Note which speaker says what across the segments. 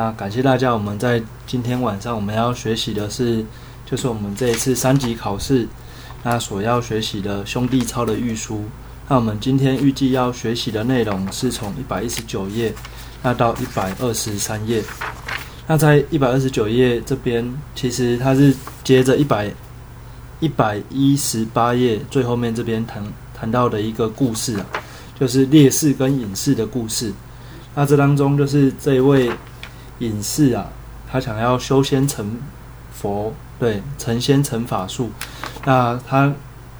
Speaker 1: 那感谢大家，我们在今天晚上我们要学习的是，就是我们这一次三级考试那所要学习的兄弟操的预书。那我们今天预计要学习的内容是从一百一十九页那到一百二十三页。那在一百二十九页这边，其实它是接着一百一百一十八页最后面这边谈谈到的一个故事啊，就是烈士跟隐士的故事。那这当中就是这一位隐士啊，他想要修仙成佛，对，成仙成法术。那他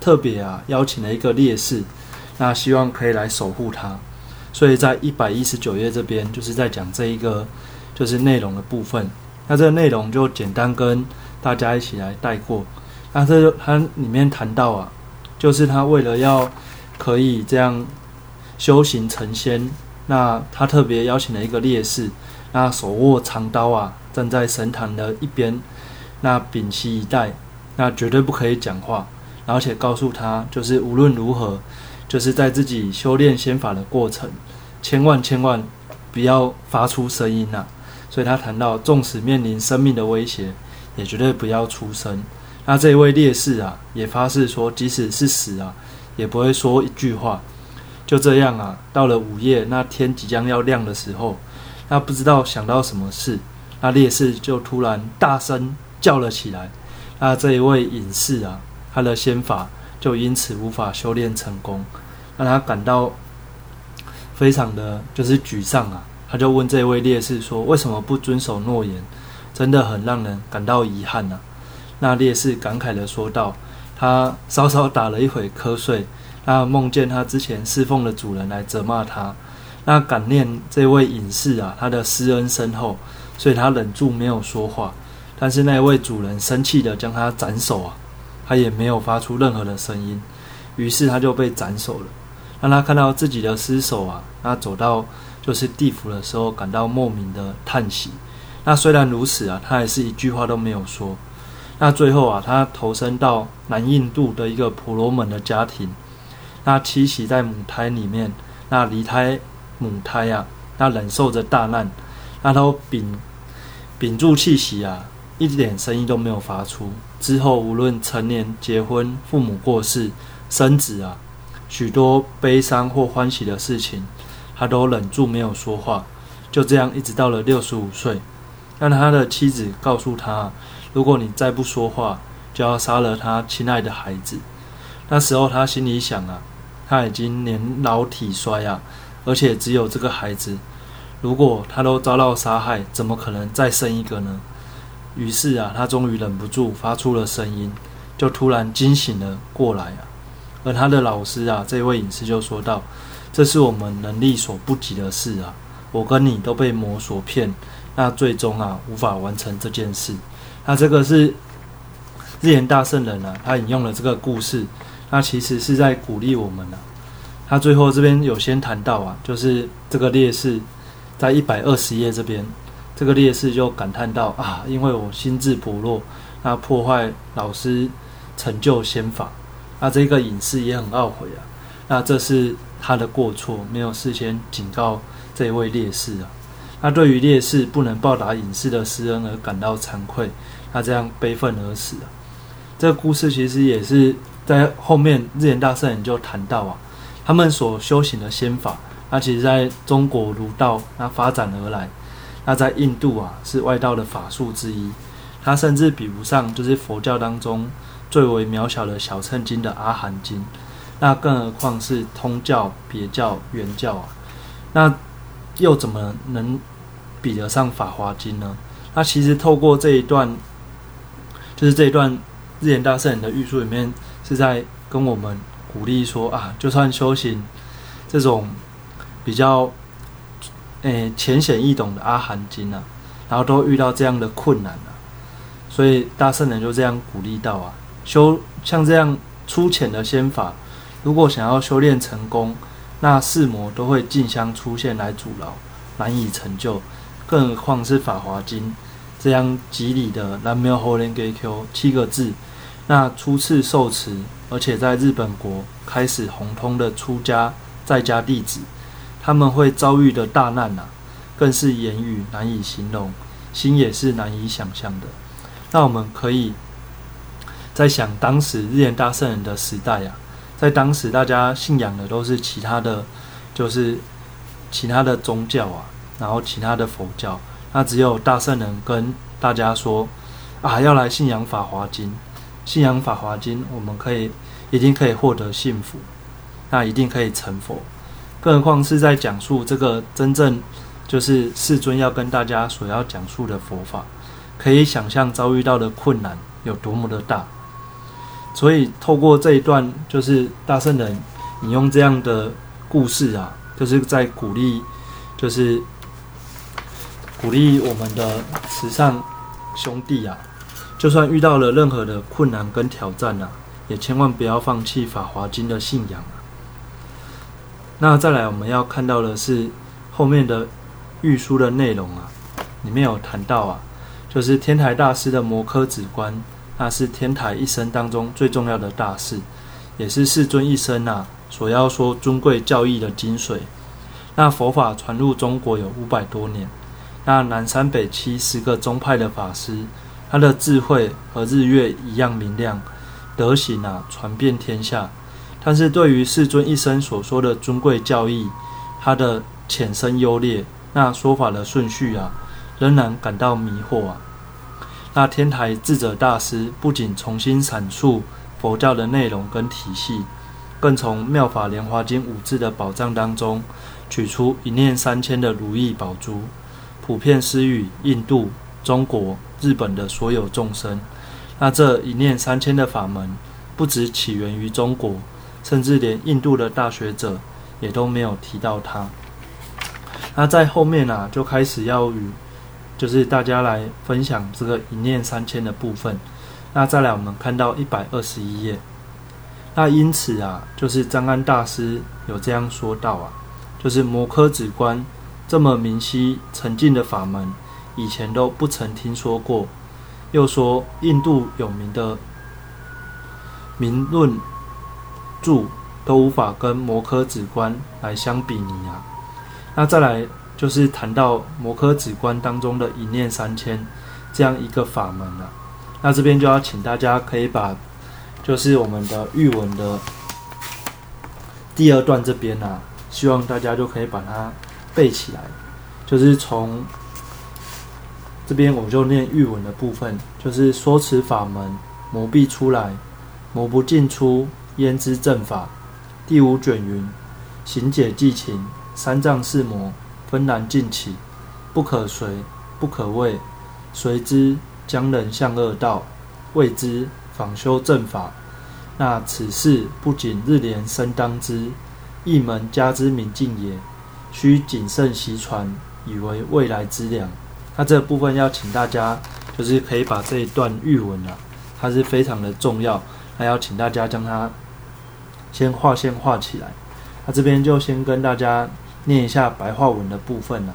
Speaker 1: 特别啊邀请了一个烈士，那希望可以来守护他。所以在一百一十九页这边，就是在讲这一个就是内容的部分。那这个内容就简单跟大家一起来带过。那这他里面谈到啊，就是他为了要可以这样修行成仙。那他特别邀请了一个烈士，那手握长刀啊，站在神坛的一边，那屏息以待，那绝对不可以讲话，而且告诉他，就是无论如何，就是在自己修炼仙法的过程，千万千万不要发出声音呐。所以他谈到，纵使面临生命的威胁，也绝对不要出声。那这位烈士啊，也发誓说，即使是死啊，也不会说一句话。就这样啊，到了午夜，那天即将要亮的时候，那不知道想到什么事，那烈士就突然大声叫了起来。那这一位隐士啊，他的仙法就因此无法修炼成功，让他感到非常的就是沮丧啊。他就问这位烈士说：“为什么不遵守诺言？真的很让人感到遗憾呐。”那烈士感慨的说道：“他稍稍打了一会瞌睡。”他梦见他之前侍奉的主人来责骂他，那感念这位隐士啊，他的施恩深厚，所以他忍住没有说话。但是那位主人生气的将他斩首啊，他也没有发出任何的声音，于是他就被斩首了。当他看到自己的尸首啊，那走到就是地府的时候，感到莫名的叹息。那虽然如此啊，他还是一句话都没有说。那最后啊，他投身到南印度的一个婆罗门的家庭。那栖息在母胎里面，那离胎母胎呀，那忍受着大难，那都屏屏住气息啊，一点声音都没有发出。之后无论成年、结婚、父母过世、生子啊，许多悲伤或欢喜的事情，他都忍住没有说话。就这样一直到了六十五岁，让他的妻子告诉他：如果你再不说话，就要杀了他亲爱的孩子。那时候他心里想啊。他已经年老体衰啊，而且只有这个孩子，如果他都遭到杀害，怎么可能再生一个呢？于是啊，他终于忍不住发出了声音，就突然惊醒了过来啊。而他的老师啊，这位隐士就说道：“这是我们能力所不及的事啊，我跟你都被魔所骗，那最终啊，无法完成这件事。”那这个是日言大圣人啊，他引用了这个故事。那其实是在鼓励我们呢。他最后这边有先谈到啊，就是这个烈士在一百二十页这边，这个烈士就感叹到啊，因为我心智薄弱，那破坏老师成就仙法，那这个隐士也很懊悔啊。那这是他的过错，没有事先警告这位烈士啊。那对于烈士不能报答隐士的施恩而感到惭愧，他这样悲愤而死啊。这个故事其实也是。在后面，日莲大圣人就谈到啊，他们所修行的仙法，那其实在中国儒道那发展而来，那在印度啊是外道的法术之一，它甚至比不上就是佛教当中最为渺小的小乘经的阿含经，那更何况是通教、别教、原教啊，那又怎么能比得上法华经呢？那其实透过这一段，就是这一段日莲大圣人的玉书里面。是在跟我们鼓励说啊，就算修行这种比较诶浅显易懂的阿含经啊，然后都遇到这样的困难啊，所以大圣人就这样鼓励到啊，修像这样粗浅的仙法，如果想要修炼成功，那四魔都会竞相出现来阻挠，难以成就，更何况是法华经这样吉利的南无后莲给 Q 七个字。那初次受持，而且在日本国开始红通的出家在家弟子，他们会遭遇的大难啊，更是言语难以形容，心也是难以想象的。那我们可以在想当时日莲大圣人的时代啊，在当时大家信仰的都是其他的，就是其他的宗教啊，然后其他的佛教，那只有大圣人跟大家说啊，要来信仰法华经，信仰法华经，我们可以一定可以获得幸福，那一定可以成佛。更何况是在讲述这个真正就是世尊要跟大家所要讲述的佛法，可以想象遭遇到的困难有多么的大。所以透过这一段，就是大圣人引用这样的故事啊，就是在鼓励，就是鼓励我们的慈善兄弟啊，就算遇到了任何的困难跟挑战啊，也千万不要放弃《法华经》的信仰啊。那再来，我们要看到的是后面的玉书的内容啊，里面有谈到啊，就是天台大师的摩诃止观，那是天台一生当中最重要的大事，也是世尊一生啊所要说尊贵教义的精髓。那佛法传入中国有五百多年，那南山北七十个宗派的法师，他的智慧和日月一样明亮，德行啊传遍天下。但是对于世尊一生所说的尊贵教义，他的浅深优劣，那说法的顺序啊，仍然感到迷惑啊。那天台智者大师不仅重新阐述佛教的内容跟体系，更从《妙法莲华经》五字的宝藏当中，取出一念三千的如意宝珠，普遍施予印度、中国、日本的所有众生。那这一念三千的法门，不只起源于中国。甚至连印度的大学者也都没有提到它。那在后面啊，就开始要与就是大家来分享这个一念三千的部分。那再来，我们看到一百二十一页。那因此啊，就是张安大师有这样说道啊，就是摩诃止观这么明晰沉静的法门，以前都不曾听说过。又说印度有名的名论。著都无法跟摩诃止观来相比拟啊。那再来就是谈到摩诃止观当中的一念三千这样一个法门了。那这边就要请大家可以把就是我们的玉文的第二段这边呢，希望大家就可以把它背起来。就是从这边我就念玉文的部分，就是说此法门，魔必出来，魔不进出。焉知正法？第五卷云：行解寂情，三藏四魔分然尽起，不可随，不可畏。随之将人向恶道，谓之仿修正法。那此事不仅日莲生当知，一门家之明镜也。须谨慎习传，以为未来之良。那这部分要请大家，就是可以把这一段玉文啊，它是非常的重要，还要请大家将它。先画线画起来，那这边就先跟大家念一下白话文的部分了。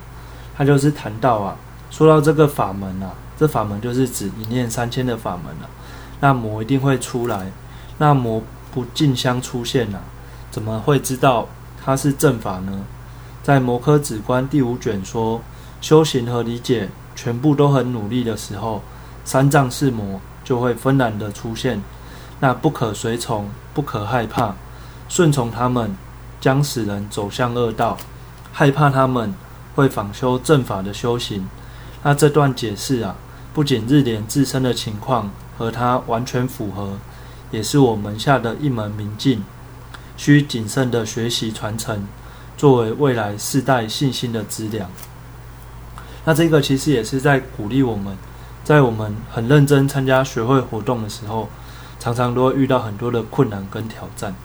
Speaker 1: 他就是谈到啊，说到这个法门啊，这法门就是指一念三千的法门了。那魔一定会出来，那魔不竞相出现呐，怎么会知道它是正法呢？在《摩诃止观》第五卷说，修行和理解全部都很努力的时候，三藏四魔就会纷然的出现，那不可随从，不可害怕。顺从他们，将使人走向恶道；害怕他们，会仿修正法的修行。那这段解释啊，不仅日莲自身的情况和他完全符合，也是我门下的一门明镜，需谨慎的学习传承，作为未来世代信心的资粮。那这个其实也是在鼓励我们，在我们很认真参加学会活动的时候，常常都会遇到很多的困难跟挑战。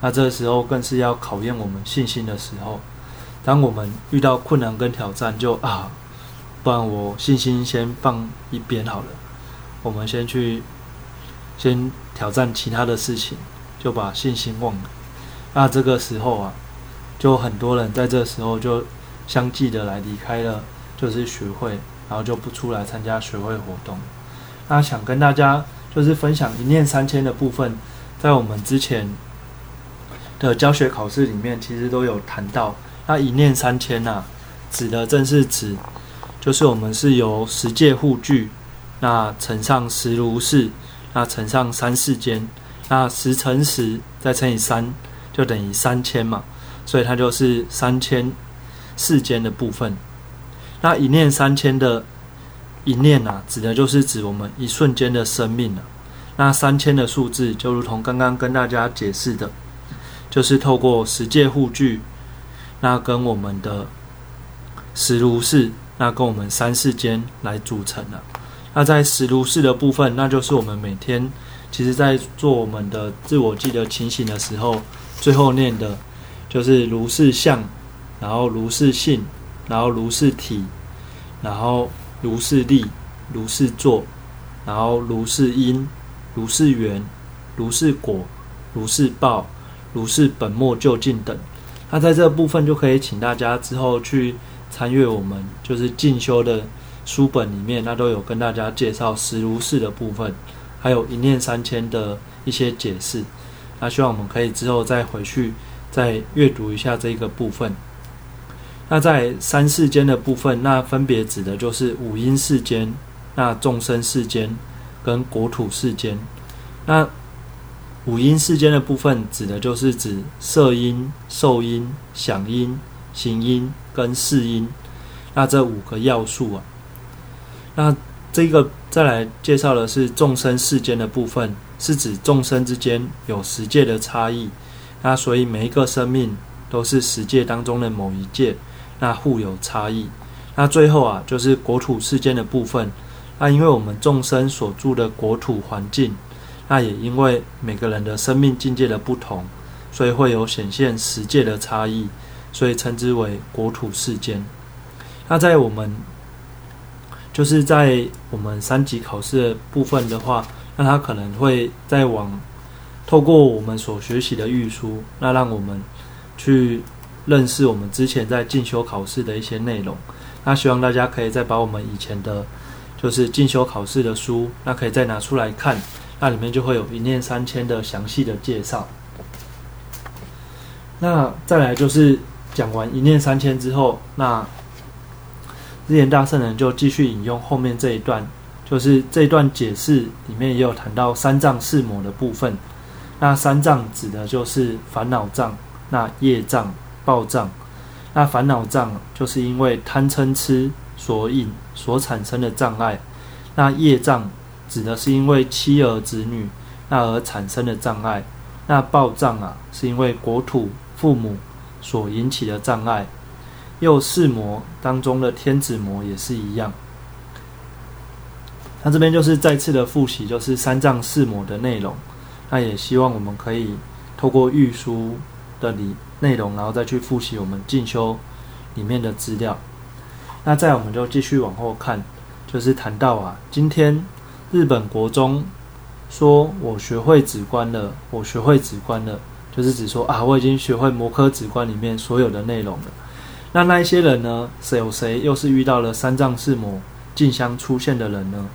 Speaker 1: 那这时候更是要考验我们信心的时候。当我们遇到困难跟挑战，就啊，不然我信心先放一边好了，我们先去先挑战其他的事情，就把信心忘了。那这个时候啊，就很多人在这时候就相继的来离开了，就是学会，然后就不出来参加学会活动。那想跟大家就是分享一念三千的部分，在我们之前。的教学考试里面，其实都有谈到，那一念三千呐，指的正是指，就是我们是由十界护具，那乘上十如是，那乘上三世间，那十乘十再乘以三，就等于三千嘛，所以它就是三千世间的部分。那一念三千的一念啊，指的就是指我们一瞬间的生命了。那三千的数字，就如同刚刚跟大家解释的，就是透过十界护具，那跟我们的十如是，那跟我们三世间来组成的。那在十如是的部分，那就是我们每天其实在做我们的自我记得情形的时候，最后念的，就是如是相，然后如是性，然后如是体。然后如是力，如是作，然后如是因，如是缘，如是果，如是报，如是本末究竟等。那在这部分就可以请大家之后去参阅我们就是进修的书本里面，那都有跟大家介绍十如是的部分，还有一念三千的一些解释。那希望我们可以之后再回去再阅读一下这个部分。那在三世间的部分，那分别指的就是五阴世间、那众生世间跟国土世间。那五阴世间的部分指的就是指色音、受音、想音、行音跟识音。那这五个要素啊，那这个再来介绍的是众生世间的部分，是指众生之间有十界的差异。那所以每一个生命都是十界当中的某一界。那互有差异。那最后啊，就是国土世间的部分。那因为我们众生所住的国土环境，那也因为每个人的生命境界的不同，所以会有显现十界的差异，所以称之为国土世间。那在我们就是在我们三级考试的部分的话，那他可能会再往透过我们所学习的预书，那让我们去。认识我们之前在进修考试的一些内容，那希望大家可以再把我们以前的，就是进修考试的书，那可以再拿出来看，那里面就会有一念三千的详细的介绍。那再来就是讲完一念三千之后，那日言大圣人就继续引用后面这一段，就是这一段解释里面也有谈到三藏四魔的部分。那三藏指的就是烦恼障，那业障。暴障，那烦恼障就是因为贪嗔痴所引所产生的障碍；那业障指的是因为妻儿子女那而产生的障碍；那暴障啊，是因为国土父母所引起的障碍。又四魔当中的天子魔也是一样。那这边就是再次的复习，就是三藏四魔的内容。那也希望我们可以透过御书的理。内容，然后再去复习我们进修里面的资料。那再我们就继续往后看，就是谈到啊，今天日本国中说我学会止观了，我学会止观了，就是指说啊，我已经学会摩诃止观里面所有的内容了。那那一些人呢，谁有谁又是遇到了三藏四魔竞相出现的人呢？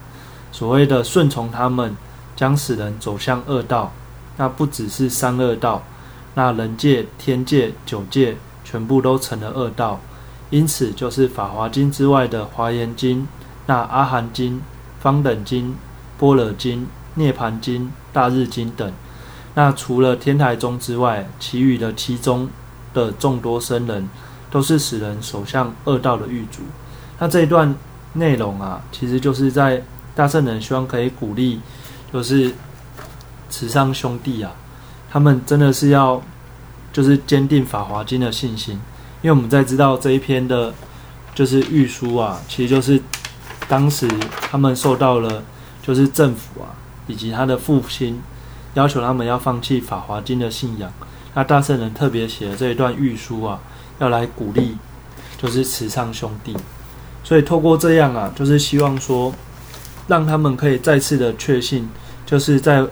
Speaker 1: 所谓的顺从他们，将使人走向恶道。那不只是三恶道。那人界、天界、九界全部都成了恶道，因此就是《法华经》之外的《华严经》、那《阿含经》、《方等经》、《般若经》、《涅盘经》、《大日经》等。那除了天台宗之外，其余的七宗的众多僧人，都是使人走向恶道的狱卒。那这一段内容啊，其实就是在大圣人希望可以鼓励，就是慈上兄弟啊。他们真的是要，就是坚定《法华经》的信心，因为我们在知道这一篇的，就是御书啊，其实就是当时他们受到了，就是政府啊以及他的父亲要求他们要放弃《法华经》的信仰，那大圣人特别写了这一段御书啊，要来鼓励，就是慈上兄弟，所以透过这样啊，就是希望说，让他们可以再次的确信，就是在。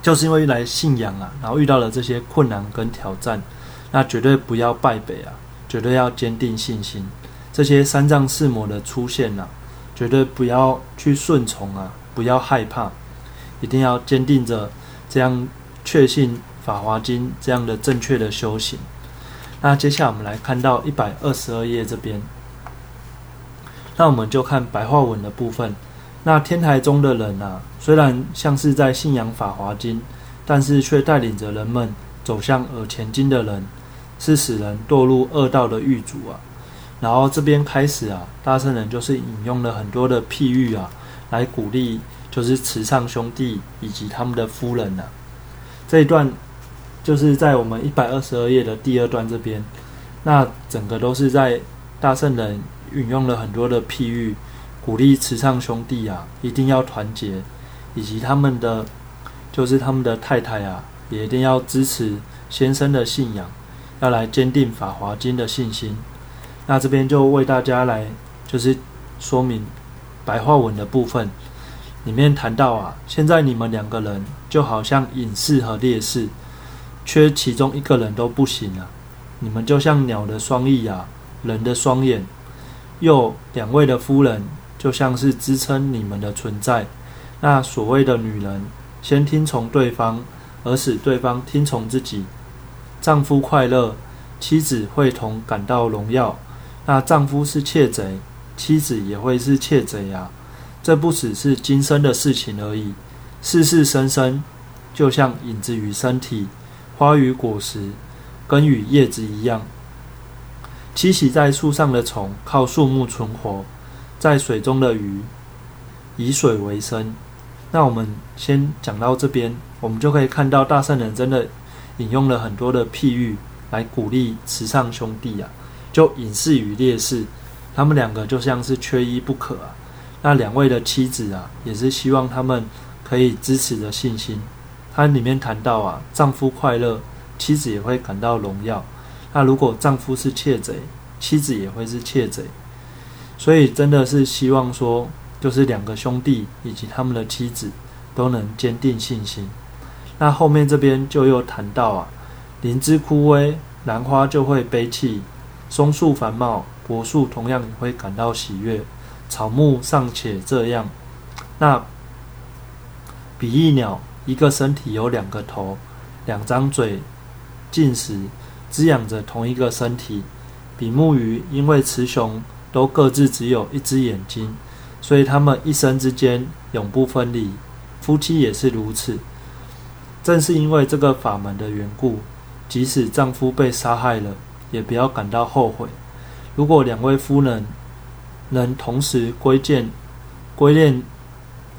Speaker 1: 就是因为来信仰啊，然后遇到了这些困难跟挑战，那绝对不要败北啊，绝对要坚定信心。这些三藏四魔的出现呐，绝对不要去顺从啊，不要害怕，一定要坚定着这样确信《法华经》这样的正确的修行。那接下来我们来看到一百二十二页这边，那我们就看白话文的部分。那天台中的人啊，虽然像是在信仰法华经，但是却带领着人们走向而前进的人，是使人堕入恶道的狱主啊。然后这边开始啊，大圣人就是引用了很多的譬喻啊，来鼓励就是慈善兄弟以及他们的夫人呐。这一段就是在我们一百二十二页的第二段这边，那整个都是在大圣人引用了很多的譬喻，鼓励慈善兄弟啊一定要团结，以及他们的就是他们的太太啊也一定要支持先生的信仰，要来坚定法华经的信心。那这边就为大家来，就是说明白话文的部分，里面谈到啊，现在你们两个人就好像隐士和烈士，缺其中一个人都不行啊。你们就像鸟的双翼啊，人的双眼，又两位的夫人就像是支撑你们的存在。那所谓的女人，先听从对方，而使对方听从自己。丈夫快乐，妻子会同感到荣耀。那丈夫是窃贼，妻子也会是窃贼呀。这不只是今生的事情而已，世世生生，就像影子与身体、花与果实、根与叶子一样。栖息在树上的虫靠树木存活，在水中的鱼以水为生。那我们先讲到这边，我们就可以看到大圣人真的引用了很多的譬喻来鼓励慈善兄弟啊。就隐士与烈士，他们两个就像是缺一不可啊。那两位的妻子啊，也是希望他们可以支持的信心。它里面谈到啊，丈夫快乐，妻子也会感到荣耀。那如果丈夫是窃贼，妻子也会是窃贼。所以真的是希望说，就是两个兄弟以及他们的妻子都能坚定信心。那后面这边就又谈到啊，灵芝枯萎，兰花就会悲泣。松树繁茂，柏树同样也会感到喜悦。草木尚且这样，那比翼鸟一个身体有两个头、两张嘴，进食滋养着同一个身体。比目鱼因为雌雄都各自只有一只眼睛，所以他们一生之间永不分离。夫妻也是如此。正是因为这个法门的缘故，即使丈夫被杀害了。也不要感到后悔。如果两位夫人能同时归建、归恋、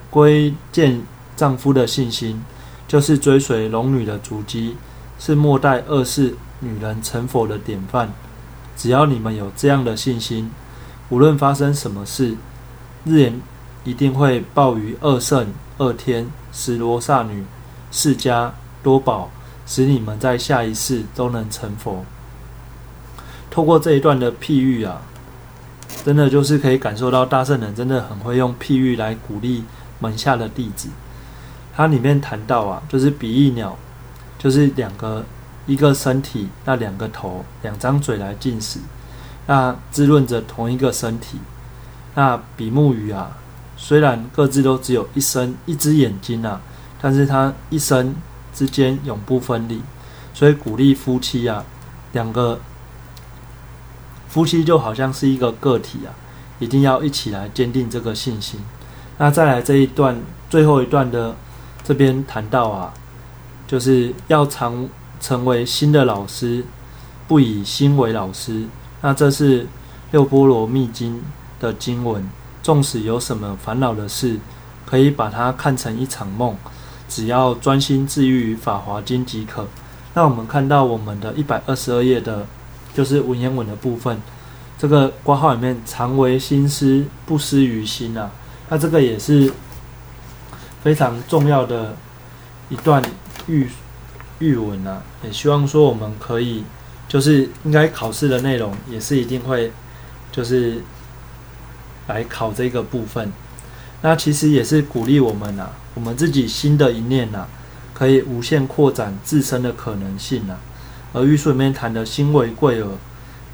Speaker 1: 归建丈夫的信心，就是追随龙女的足迹，是末代二世女人成佛的典范。只要你们有这样的信心，无论发生什么事，日言一定会报于二圣、二天、十罗刹女、释迦、多宝，使你们在下一世都能成佛。透过这一段的譬喻啊，真的就是可以感受到大圣人真的很会用譬喻来鼓励门下的弟子。它里面谈到啊，就是比翼鸟，就是两个一个身体，那两个头，两张嘴来进食，那滋润着同一个身体。那比目鱼啊，虽然各自都只有一身一只眼睛啊，但是它一生之间永不分离，所以鼓励夫妻啊，两个。夫妻就好像是一个个体啊，一定要一起来坚定这个信心。那再来这一段最后一段的这边谈到啊，就是要常成为新的老师，不以心为老师。那这是六波罗蜜经的经文，纵使有什么烦恼的事，可以把它看成一场梦，只要专心治愈于法华经即可。那我们看到我们的一百二十二页的。就是文言文的部分，这个括号里面常为心思不失于心啊，那这个也是非常重要的一段预预文啊，也希望说我们可以就是应该考试的内容也是一定会就是来考这个部分，那其实也是鼓励我们呐，我们自己心的一念呐，可以无限扩展自身的可能性呐。而玉书里面谈的心为贵耳，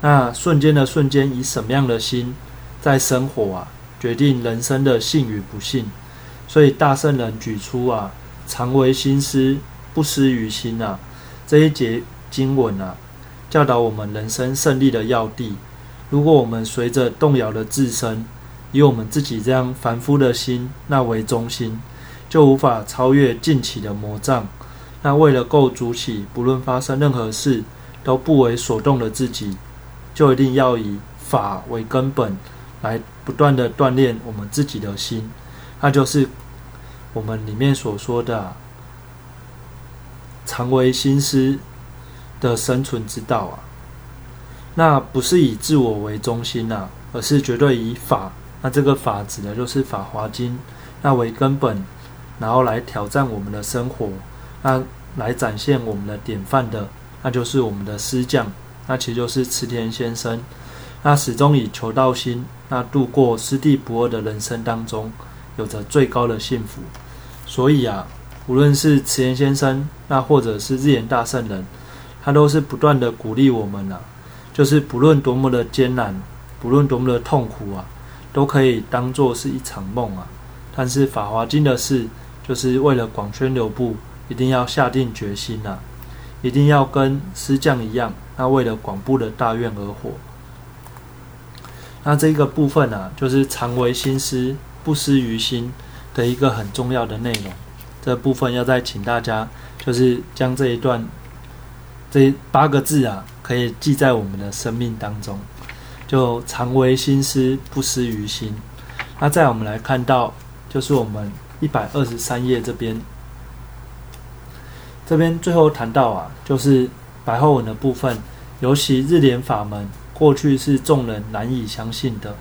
Speaker 1: 那瞬间的瞬间，以什么样的心在生活啊，决定人生的幸与不幸。所以大圣人举出啊，常为心思不失于心啊，这一节经文啊，教导我们人生胜利的要地。如果我们随着动摇的自身，以我们自己这样凡夫的心那为中心，就无法超越近期的魔障。那为了构筑起，不论发生任何事都不为所动的自己，就一定要以法为根本，来不断的锻炼我们自己的心。那就是我们里面所说的常为心思的生存之道啊。那不是以自我为中心呐，而是绝对以法。那这个法指的就是《法华经》，那为根本，然后来挑战我们的生活，那来展现我们的典范的，那就是我们的师匠，那其实就是池田先生。那始终以求道心，那度过师弟不二的人生当中，有着最高的幸福。所以啊，无论是池田先生，那或者是日岩大圣人，他都是不断的鼓励我们啊，就是不论多么的艰难，不论多么的痛苦啊。都可以当做是一场梦啊！但是《法华经》的事，就是为了广宣流布，一定要下定决心呐，一定要跟师匠一样，那为了广布的大愿而活。那这个部分啊，就是常为心思，不失于心的一个很重要的内容。这部分要再请大家，就是将这一段这八个字啊，可以记在我们的生命当中。就常为心思，不失于心。那再我们来看到，就是我们一百二十三页这边，这边最后谈到啊，就是白话文的部分。尤其日莲法门，过去是众人难以相信的，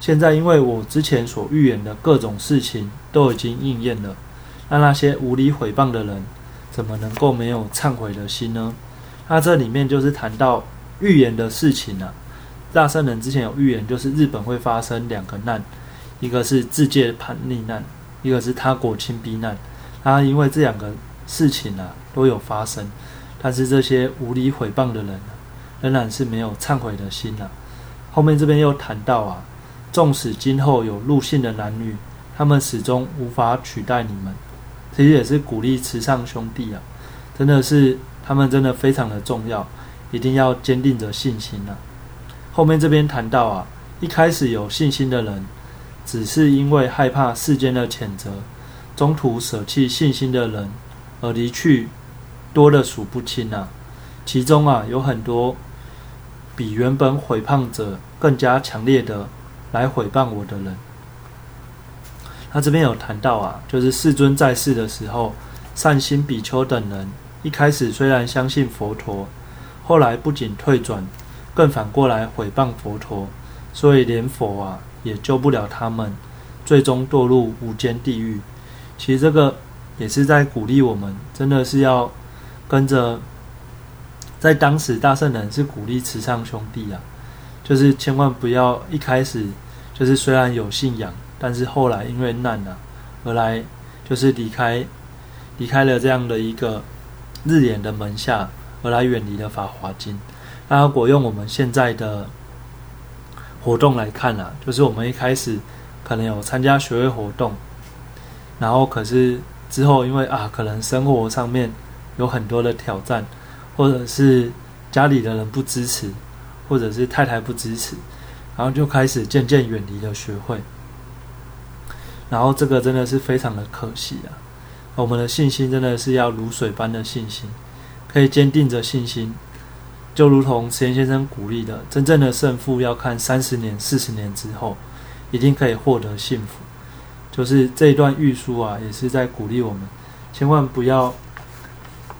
Speaker 1: 现在因为我之前所预言的各种事情都已经应验了，那那些无理毁谤的人，怎么能够没有忏悔的心呢？那这里面就是谈到预言的事情了。大圣人之前有预言，就是日本会发生两个难，一个是自界叛逆难，一个是他国侵逼难。他因为这两个事情啊都有发生，但是这些无理毁谤的人仍然是没有忏悔的心呐。后面这边又谈到啊，纵使今后有入信的男女，他们始终无法取代你们。其实也是鼓励慈善兄弟啊，真的是他们真的非常的重要，一定要坚定着信心呐。后面这边谈到啊，一开始有信心的人，只是因为害怕世间的谴责，中途舍弃信心的人而离去，多的数不清啊。其中啊，有很多比原本毁谤者更加强烈的来毁谤我的人。他这边有谈到啊，就是世尊在世的时候，善心比丘等人一开始虽然相信佛陀，后来不仅退转。更反过来毁谤佛陀，所以连佛啊也救不了他们，最终堕入无间地狱。其实这个也是在鼓励我们，真的是要跟着，在当时大圣人是鼓励慈善兄弟啊，就是千万不要一开始就是虽然有信仰，但是后来因为难啊而来，就是离开离开了这样的一个日莲的门下，而来远离了法华经。那如果用我们现在的活动来看啊，就是我们一开始可能有参加学会活动，然后可是之后因为啊，可能生活上面有很多的挑战，或者是家里的人不支持，或者是太太不支持，然后就开始渐渐远离了学会，然后这个真的是非常的可惜啊！我们的信心真的是要如水般的信心，可以坚定着信心。就如同池田先生鼓励的，真正的胜负要看三十年、四十年之后，一定可以获得幸福。就是这一段预书啊，也是在鼓励我们，千万不要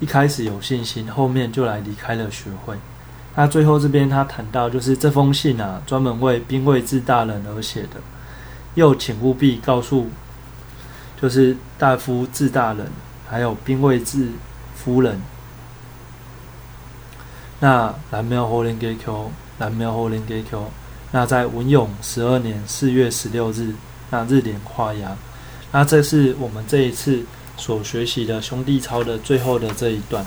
Speaker 1: 一开始有信心，后面就来离开了学会。那最后这边他谈到，就是这封信啊，专门为兵卫志大人而写的，又请务必告诉，就是大夫治大人，还有兵卫治夫人。那蓝苗火灵给 Q，蓝苗火灵给 Q。那在文永十二年四月十六日，那日莲化牙。那这是我们这一次所学习的兄弟操的最后的这一段。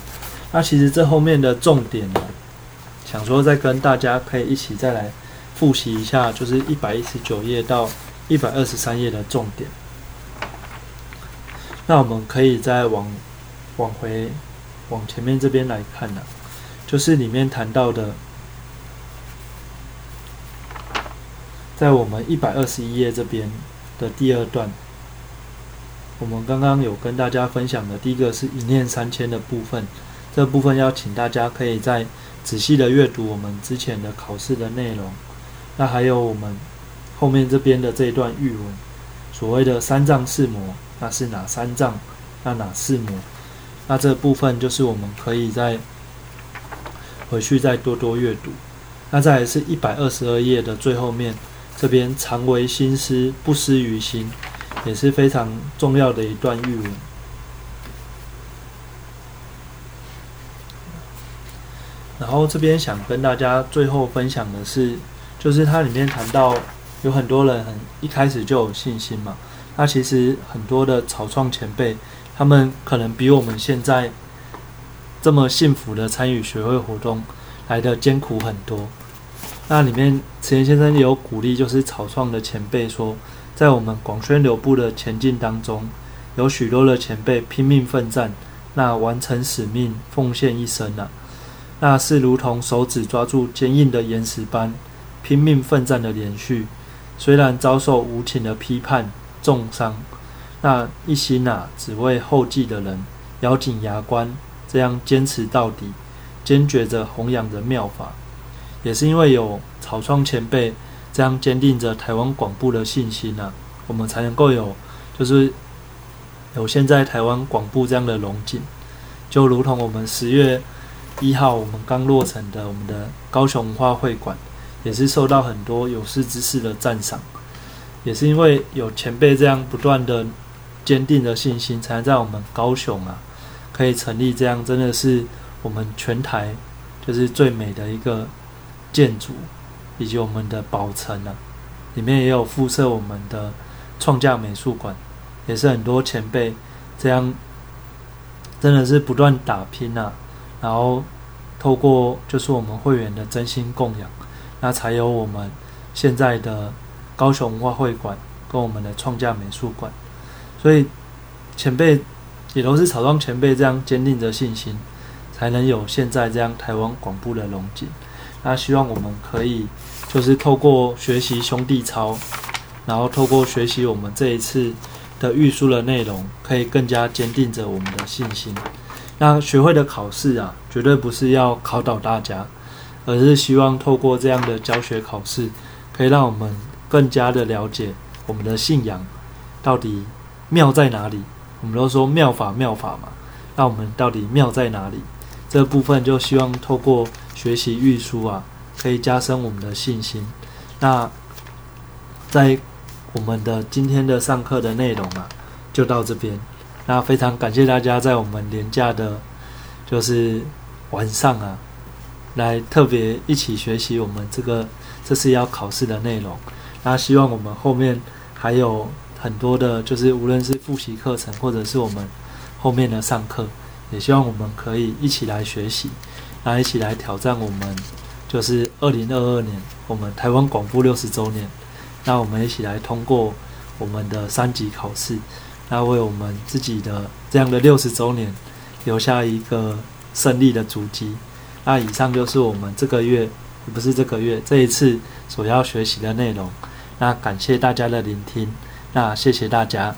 Speaker 1: 那其实这后面的重点呢，想说再跟大家可以一起再来复习一下，就是一百一十九页到一百二十三页的重点。那我们可以再往往回往前面这边来看呢。就是里面谈到的，在我们一百二十一页这边的第二段，我们刚刚有跟大家分享的第一个是一念三千的部分，这部分要请大家可以在仔细的阅读我们之前的考试的内容，那还有我们后面这边的这一段语文，所谓的三藏四魔，那是哪三藏？那哪四魔？那这部分就是我们可以再回去再多多阅读。那再来是一百二十二页的最后面，这边常为心思，不失于心，也是非常重要的一段语文。然后这边想跟大家最后分享的是，就是它里面谈到有很多人很一开始就有信心嘛。那其实很多的草创前辈，他们可能比我们现在这么幸福的参与学会活动来的艰苦很多。那里面池岩先生也有鼓励，就是草创的前辈说，在我们广宣流布的前进当中，有许多的前辈拼命奋战，那完成使命，奉献一生啊。那是如同手指抓住坚硬的岩石般拼命奋战的连续，虽然遭受无情的批判重伤，那一心啊只为后继的人，咬紧牙关这样坚持到底，坚决着弘扬着妙法，也是因为有草创前辈这样坚定着台湾广布的信心啊，我们才能够有就是有现在台湾广布这样的龙井，就如同我们十月。一号，我们刚落成的我们的高雄文化会馆，也是受到很多有识之士的赞赏。也是因为有前辈这样不断的坚定的信心，才能在我们高雄啊，可以成立这样真的是我们全台就是最美的一个建筑，以及我们的宝城啊，里面也有附设我们的创价美术馆，也是很多前辈这样真的是不断打拼啊。然后透过就是我们会员的真心供养，那才有我们现在的高雄文化会馆跟我们的创价美术馆。所以前辈也都是草创前辈这样坚定着信心，才能有现在这样台湾广布的龙井。那希望我们可以就是透过学习兄弟操，然后透过学习我们这一次的预书的内容，可以更加坚定着我们的信心。那学会的考试啊，绝对不是要考倒大家，而是希望透过这样的教学考试，可以让我们更加的了解我们的信仰到底妙在哪里。我们都说妙法妙法嘛，那我们到底妙在哪里？这部分就希望透过学习御书啊，可以加深我们的信心。那在我们的今天的上课的内容啊，就到这边。那非常感谢大家在我们年假的，就是晚上啊，来特别一起学习我们这个这次要考试的内容。那希望我们后面还有很多的，就是无论是复习课程，或者是我们后面的上课，也希望我们可以一起来学习，那一起来挑战我们，就是二零二二年我们台湾广播六十周年，那我们一起来通过我们的三级考试。那为我们自己的这样的六十周年留下一个胜利的足迹。那以上就是我们这个月，不是这个月，这一次所要学习的内容。那感谢大家的聆听，那谢谢大家。